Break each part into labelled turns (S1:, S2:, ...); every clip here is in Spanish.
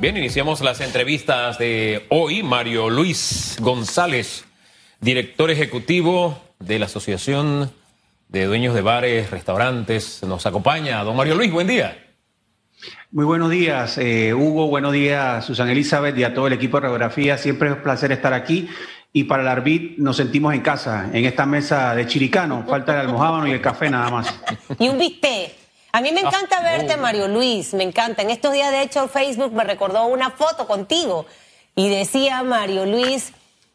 S1: Bien, iniciamos las entrevistas de hoy. Mario Luis González, director ejecutivo de la Asociación de Dueños de Bares, Restaurantes, nos acompaña. Don Mario Luis, buen día.
S2: Muy buenos días, eh, Hugo. Buenos días, Susana Elizabeth y a todo el equipo de Radiografía. Siempre es un placer estar aquí. Y para el Arbit nos sentimos en casa, en esta mesa de chiricano. Falta el almohábano y el café nada más.
S3: Y un bistec. A mí me encanta verte, Mario Luis, me encanta. En estos días, de hecho, Facebook me recordó una foto contigo y decía, Mario Luis,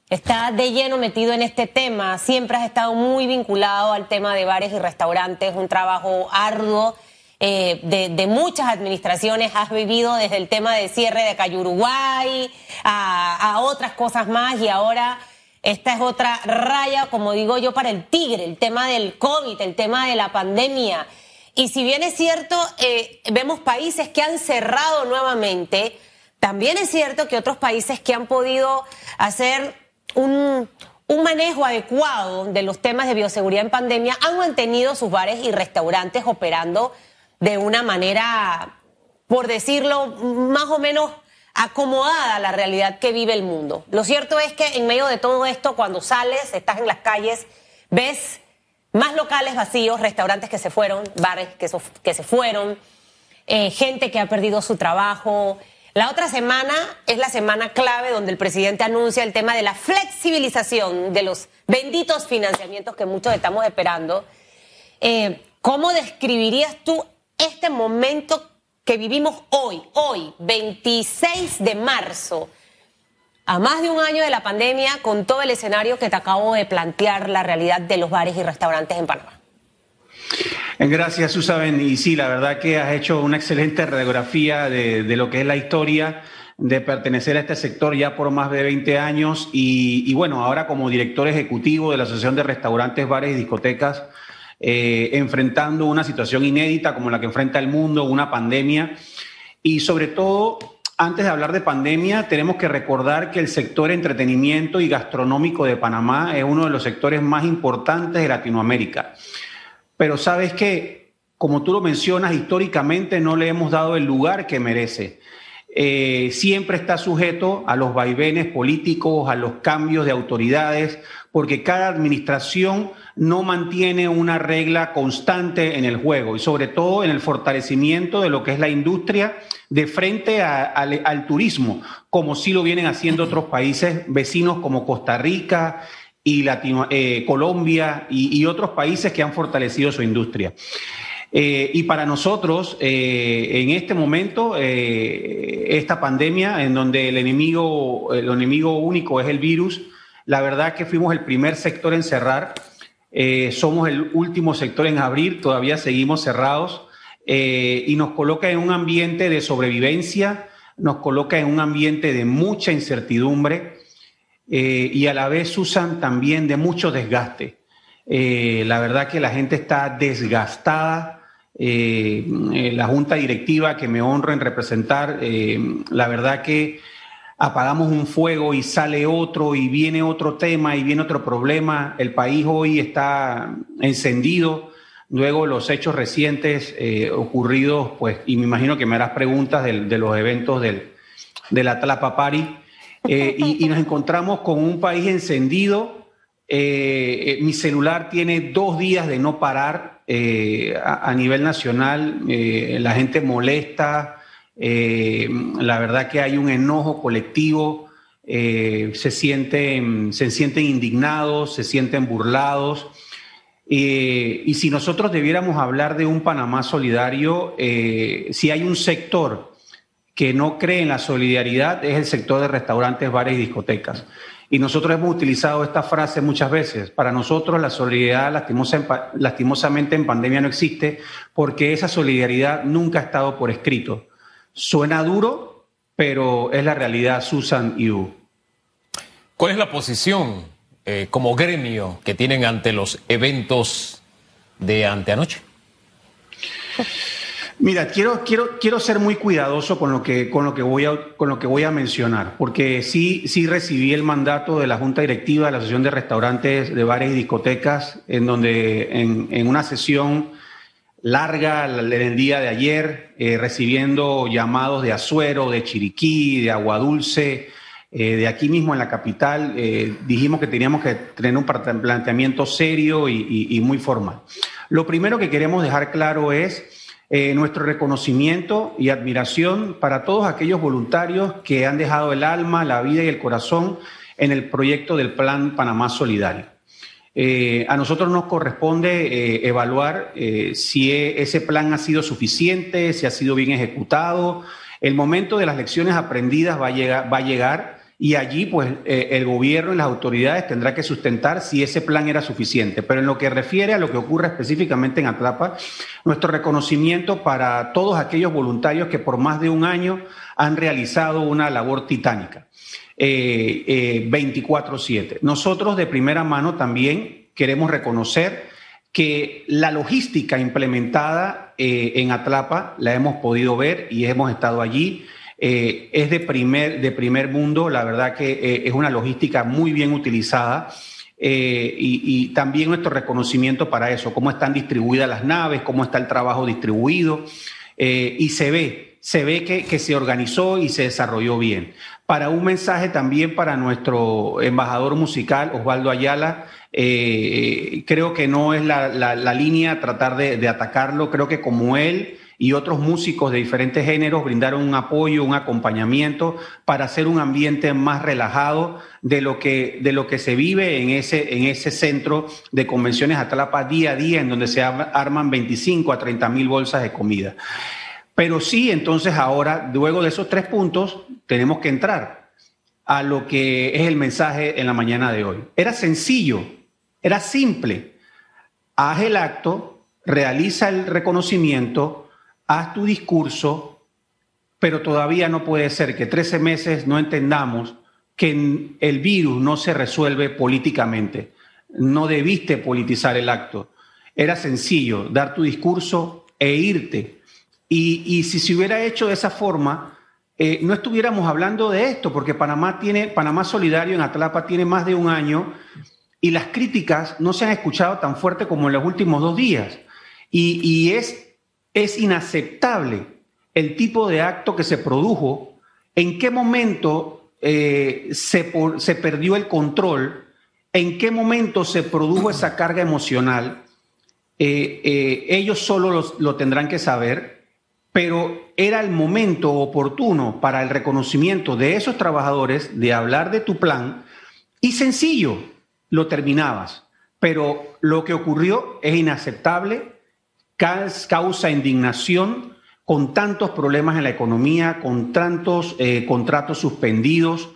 S3: está de lleno metido en este tema, siempre has estado muy vinculado al tema de bares y restaurantes, un trabajo arduo. Eh, de, muchas administraciones, has vivido desde el tema de cierre de Calle Uruguay a, a otras cosas más y ahora esta es otra raya, como digo yo, para el tigre, el tema del COVID, el tema de la pandemia. Y si bien es cierto, eh, vemos países que han cerrado nuevamente, también es cierto que otros países que han podido hacer un, un manejo adecuado de los temas de bioseguridad en pandemia han mantenido sus bares y restaurantes operando de una manera, por decirlo, más o menos acomodada a la realidad que vive el mundo. Lo cierto es que en medio de todo esto, cuando sales, estás en las calles, ves más locales vacíos, restaurantes que se fueron, bares que, se fueron, eh, gente que ha perdido su trabajo. La otra semana es la semana clave donde el presidente anuncia el tema de la flexibilización de los benditos financiamientos que muchos estamos esperando. Eh, ¿Cómo describirías tú este momento que vivimos hoy, hoy, 26 de marzo? A más de un año de la pandemia con todo el escenario que te acabo de plantear, la realidad de los bares y restaurantes en Panamá.
S2: Eh, gracias, Susan. Y sí, la verdad que has hecho una excelente radiografía de, lo que es la historia de pertenecer a este sector ya por más de 20 años y, bueno, ahora como director ejecutivo de la Asociación de Restaurantes, Bares y Discotecas, eh, enfrentando una situación inédita como la que enfrenta el mundo, una pandemia y sobre todo antes de hablar de pandemia, tenemos que recordar que el sector entretenimiento y gastronómico de Panamá es uno de los sectores más importantes de Latinoamérica. Pero sabes que, como tú lo mencionas, históricamente no le hemos dado el lugar que merece. Eh, siempre está sujeto a los vaivenes políticos, a los cambios de autoridades, porque cada administración no mantiene una regla constante en el juego y sobre todo en el fortalecimiento de lo que es la industria de frente al turismo, como sí lo vienen haciendo otros países vecinos como Costa Rica y eh, Colombia y, otros países que han fortalecido su industria. Eh, y para nosotros, eh, en este momento, esta pandemia, en donde el enemigo, el enemigo único es el virus, la verdad que fuimos el primer sector en cerrar, somos el último sector en abrir, todavía seguimos cerrados. Eh, y nos coloca en un ambiente de sobrevivencia, nos coloca en un ambiente de mucha incertidumbre eh, y a la vez usan también de mucho desgaste. Eh, la verdad que la gente está desgastada. La junta directiva que me honro en representar, la verdad que apagamos un fuego y sale otro y viene otro tema y viene otro problema. El país hoy está encendido Luego los hechos recientes eh, ocurridos, pues, y me imagino que me harás preguntas de, los eventos del, de la Tlapapari, eh, y, nos encontramos con un país encendido. Eh, mi celular tiene dos días de no parar a, nivel nacional, la gente molesta, la verdad que hay un enojo colectivo, se, sienten, se sienten indignados, se sienten burlados. Eh, y si nosotros debiéramos hablar de un Panamá solidario, eh, si hay un sector que no cree en la solidaridad, es el sector de restaurantes, bares y discotecas. Y nosotros hemos utilizado esta frase muchas veces. Para nosotros la solidaridad lastimosamente en pandemia no existe porque esa solidaridad nunca ha estado por escrito. Suena duro, pero es la realidad, Susan y U.
S1: ¿Cuál es la posición eh, como gremio que tienen ante los eventos de anteanoche?
S2: Mira, quiero, quiero, quiero ser muy cuidadoso con lo, que, con, lo que voy a, con lo que voy a mencionar, porque sí, sí recibí el mandato de la Junta Directiva de la Asociación de Restaurantes, de Bares y Discotecas, en donde en, una sesión larga el día de ayer, eh, recibiendo llamados de Azuero, de Chiriquí, de Agua Dulce, eh, de aquí mismo en la capital. Eh, dijimos que teníamos que tener un planteamiento serio y, muy formal. Lo primero que queremos dejar claro es nuestro reconocimiento y admiración para todos aquellos voluntarios que han dejado el alma, la vida y el corazón en el proyecto del Plan Panamá Solidario. Eh, a nosotros nos corresponde eh, evaluar eh, si e, ese plan ha sido suficiente, si ha sido bien ejecutado. El momento de las lecciones aprendidas va a llegar y allí pues el gobierno y las autoridades tendrán que sustentar si ese plan era suficiente. Pero en lo que refiere a lo que ocurre específicamente en Atlapa, nuestro reconocimiento para todos aquellos voluntarios que por más de un año han realizado una labor titánica. 24/7. Eh, eh, Nosotros de primera mano también queremos reconocer que la logística implementada eh, en Atlapa la hemos podido ver y hemos estado allí. Es de primer, de primer mundo, la verdad que es una logística muy bien utilizada. y, también nuestro reconocimiento para eso, cómo están distribuidas las naves, cómo está el trabajo distribuido, y se ve, se ve que, que, se organizó y se desarrolló bien para un mensaje también para nuestro embajador musical, Osvaldo Ayala. Eh, creo que no es la, línea tratar de, atacarlo, creo que como él y otros músicos de diferentes géneros brindaron un apoyo, un acompañamiento para hacer un ambiente más relajado de lo que, de lo que se vive en ese, en ese centro de convenciones Atlapa día a día, en donde se arman 25 a 30 mil bolsas de comida. Pero sí, entonces ahora, luego de esos tres puntos, tenemos que entrar a lo que es el mensaje en la mañana de hoy. Era sencillo, era simple. Haz el acto, realiza el reconocimiento, haz tu discurso, pero todavía no puede ser que 13 meses no entendamos que el virus no se resuelve políticamente. No debiste politizar el acto. Era sencillo dar tu discurso e irte y, si se hubiera hecho de esa forma, eh, no estuviéramos hablando de esto, porque Panamá tiene, Panamá Solidario en Atlapa tiene más de un año y las críticas no se han escuchado tan fuerte como en los últimos dos días. Y, es, es inaceptable el tipo de acto que se produjo, en qué momento eh, se, perdió el control, en qué momento se produjo esa carga emocional. Eh, ellos solo lo tendrán que saber pero era el momento oportuno para el reconocimiento de esos trabajadores de hablar de tu plan y sencillo, lo terminabas. Pero lo que ocurrió es inaceptable, causa indignación con tantos problemas en la economía, con tantos eh, contratos suspendidos,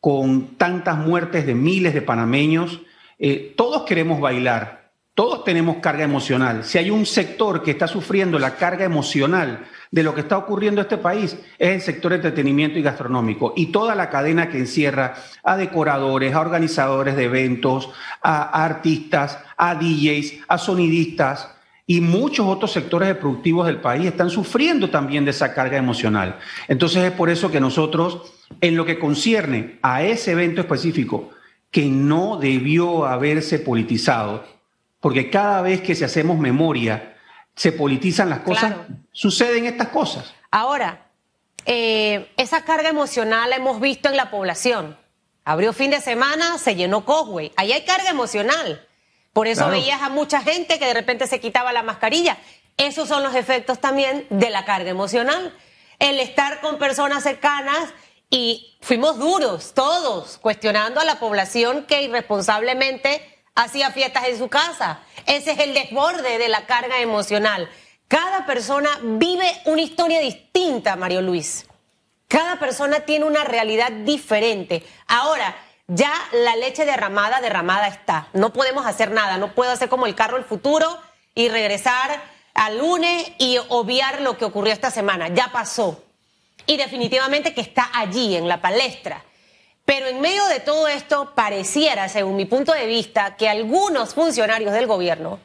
S2: con tantas muertes de miles de panameños. Eh, todos queremos bailar, todos tenemos carga emocional. Si hay un sector que está sufriendo la carga emocional de lo que está ocurriendo en este país, es el sector entretenimiento y gastronómico y toda la cadena que encierra a decoradores, a organizadores de eventos, a, artistas, a DJs, a sonidistas y muchos otros sectores productivos del país están sufriendo también de esa carga emocional. Entonces es por eso que nosotros, en lo que concierne a ese evento específico, que no debió haberse politizado, porque cada vez que se hacemos memoria, se politizan las cosas, suceden estas cosas.
S3: Ahora, eh, esa carga emocional la hemos visto en la población. Abrió fin de semana, se llenó Cosway. Ahí hay carga emocional. Por eso veías a mucha gente que de repente se quitaba la mascarilla. Esos son los efectos también de la carga emocional. El estar con personas cercanas y fuimos duros, todos, cuestionando a la población que irresponsablemente hacía fiestas en su casa. Ese es el desborde de la carga emocional. Cada persona vive una historia distinta, Mario Luis. Cada persona tiene una realidad diferente. Ahora, ya la leche derramada, derramada está. No podemos hacer nada. No puedo hacer como el carro del futuro y regresar al lunes y obviar lo que ocurrió esta semana. Ya pasó. Y definitivamente que está allí, en la palestra. Pero en medio de todo esto, pareciera, según mi punto de vista, que algunos funcionarios del gobierno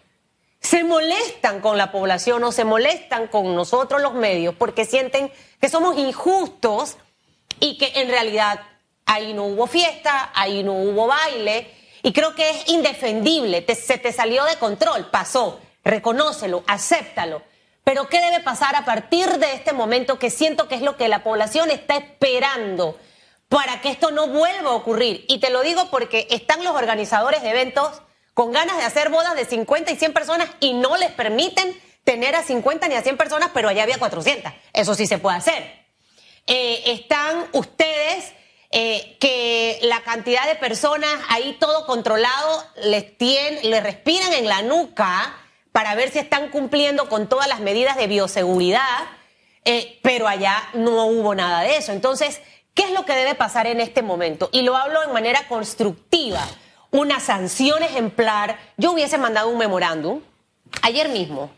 S3: se molestan con la población o se molestan con nosotros los medios porque sienten que somos injustos y que en realidad ahí no hubo fiesta, ahí no hubo baile y creo que es indefendible, se te salió de control, pasó. reconócelo, acéptalo. Pero ¿qué debe pasar a partir de este momento que siento que es lo que la población está esperando para que esto no vuelva a ocurrir? Y te lo digo porque están los organizadores de eventos con ganas de hacer bodas de 50 y 100 personas y no les permiten tener a 50 ni a 100 personas, pero allá había 400. Eso sí se puede hacer. Eh, están ustedes eh, que la cantidad de personas ahí todo controlado les, tienen, les respiran en la nuca para ver si están cumpliendo con todas las medidas de bioseguridad, eh, pero allá no hubo nada de eso. Entonces, ¿qué es lo que debe pasar en este momento? Y lo hablo de manera constructiva. Una sanción ejemplar. Yo hubiese mandado un memorándum ayer mismo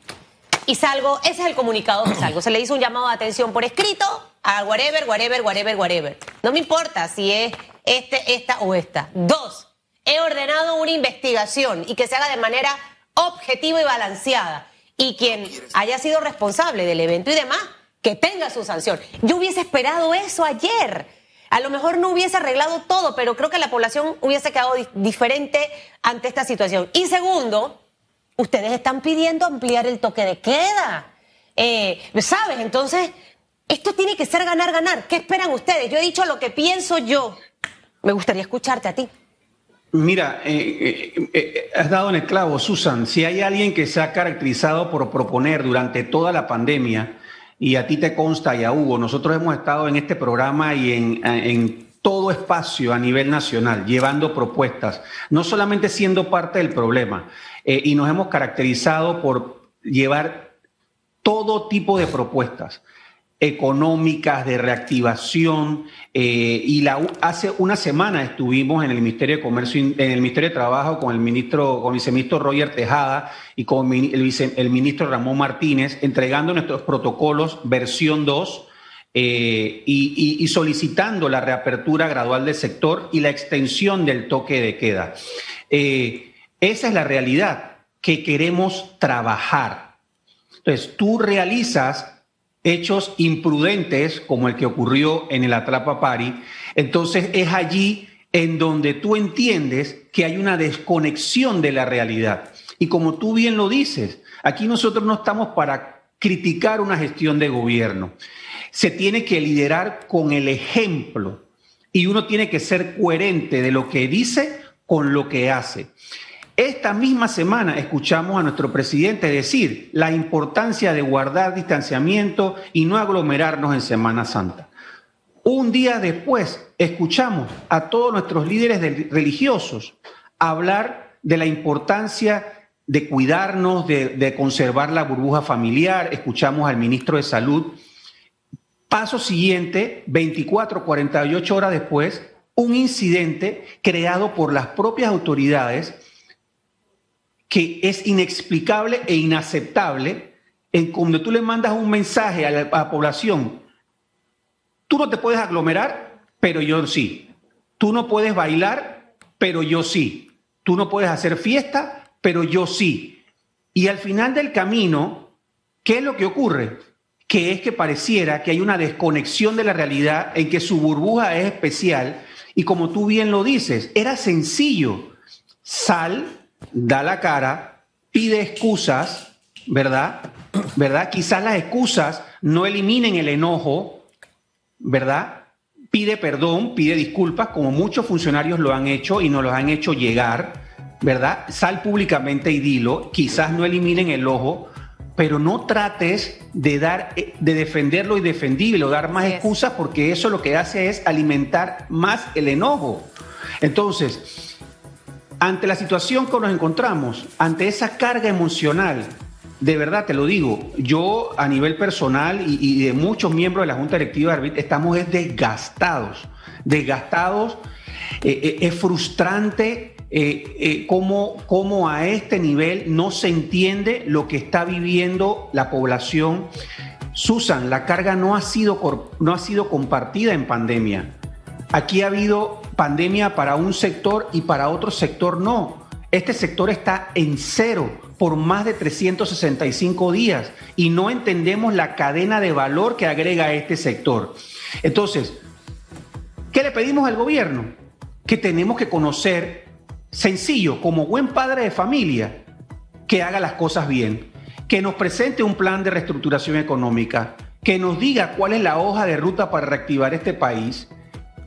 S3: y salgo, ese es el comunicado que salgo. Se le hizo un llamado de atención por escrito a whatever, whatever, whatever, whatever. No me importa si es este, esta o esta. Dos, he ordenado una investigación y que se haga de manera objetiva y balanceada. Y quien haya sido responsable del evento y demás, que tenga su sanción. Yo hubiese esperado eso ayer. A lo mejor no hubiese arreglado todo, pero creo que la población hubiese quedado diferente ante esta situación. Y segundo, ustedes están pidiendo ampliar el toque de queda. Eh, ¿Sabes? Entonces, esto tiene que ser ganar, ganar. ¿Qué esperan ustedes? Yo he dicho lo que pienso yo. Me gustaría escucharte a ti.
S2: Mira, eh, eh, has dado en el clavo, Susan. Si hay alguien que se ha caracterizado por proponer durante toda la pandemia, y a ti te consta y a Hugo, nosotros hemos estado en este programa y en, en todo espacio a nivel nacional, llevando propuestas, no solamente siendo parte del problema, y nos hemos caracterizado por llevar todo tipo de propuestas económicas de reactivación eh, y la, hace una semana estuvimos en el Ministerio de Comercio en el Ministerio de Trabajo con el ministro con el viceministro Roger Tejada y con el, el ministro Ramón Martínez entregando nuestros protocolos versión 2 eh, y, solicitando la reapertura gradual del sector y la extensión del toque de queda. Eh, esa es la realidad que queremos trabajar. Entonces, tú realizas hechos imprudentes como el que ocurrió en el Atrapa Pari, entonces es allí en donde tú entiendes que hay una desconexión de la realidad. Y como tú bien lo dices, aquí nosotros no estamos para criticar una gestión de gobierno. Se tiene que liderar con el ejemplo y uno tiene que ser coherente de lo que dice con lo que hace. Esta misma semana escuchamos a nuestro presidente decir la importancia de guardar distanciamiento y no aglomerarnos en Semana Santa. Un día después escuchamos a todos nuestros líderes religiosos hablar de la importancia de cuidarnos, de, conservar la burbuja familiar. Escuchamos al ministro de Salud. Paso siguiente, 24, 48 horas después, un incidente creado por las propias autoridades que es inexplicable e inaceptable en cuando tú le mandas un mensaje a la, población, tú no te puedes aglomerar, pero yo sí. Tú no puedes bailar, pero yo sí. Tú no puedes hacer fiesta, pero yo sí. Y al final del camino, ¿qué es lo que ocurre? Que es que pareciera que hay una desconexión de la realidad en que su burbuja es especial y como tú bien lo dices, era sencillo. Sal, da la cara, pide excusas, ¿verdad? ¿Verdad? Quizás las excusas no eliminen el enojo, ¿verdad? Pide perdón, pide disculpas, como muchos funcionarios lo han hecho y nos lo han hecho llegar, ¿verdad? Sal públicamente y dilo, quizás no eliminen el ojo, pero no trates de dar, de defenderlo y defendible dar más excusas, porque eso lo que hace es alimentar más el enojo. Entonces, ante la situación que nos encontramos, ante esa carga emocional, de verdad te lo digo, yo a nivel personal y, de muchos miembros de la Junta Directiva de Arbit estamos desgastados, desgastados. Eh, eh, es frustrante eh, cómo, cómo, a este nivel no se entiende lo que está viviendo la población. Susan, la carga no ha sido, no ha sido compartida en pandemia. Aquí ha habido pandemia para un sector y para otro sector no. Este sector está en cero por más de 365 días y no entendemos la cadena de valor que agrega este sector. Entonces, ¿qué le pedimos al gobierno? Que tenemos que conocer, sencillo, como buen padre de familia, que haga las cosas bien, que nos presente un plan de reestructuración económica, que nos diga cuál es la hoja de ruta para reactivar este país,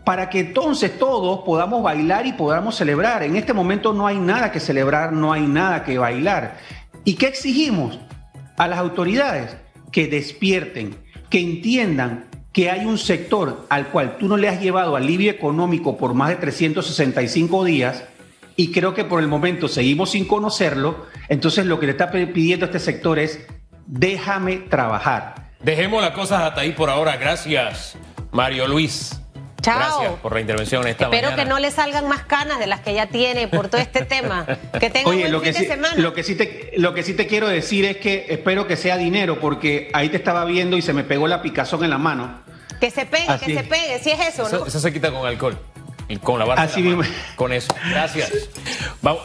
S2: para que entonces todos podamos bailar y podamos celebrar. En este momento no hay nada que celebrar, no hay nada que bailar. ¿Y qué exigimos a las autoridades? Que despierten, que entiendan que hay un sector al cual tú no le has llevado alivio económico por más de 365 días y creo que por el momento seguimos sin conocerlo, entonces lo que le está pidiendo a este sector es déjame trabajar.
S1: Dejemos las cosas hasta ahí por ahora. Gracias, Mario Luis.
S3: Chao.
S1: Gracias por la intervención esta
S3: Espero que no le salgan más canas de las que ya tiene por todo este tema. Que tenga
S2: Oye,
S3: buen
S2: lo
S3: fin
S2: que,
S3: de
S2: sí,
S3: semana.
S2: lo, que sí te, lo que sí te quiero decir es que espero que sea dinero, porque ahí te estaba viendo y se me pegó la picazón en la mano.
S3: Que se pegue,
S2: Así
S3: que se pegue. Si es eso,
S1: Eso,
S3: ¿no?
S1: eso se quita con alcohol. Y con la barra.
S2: Así mismo.
S1: Con eso. Gracias. Vamos.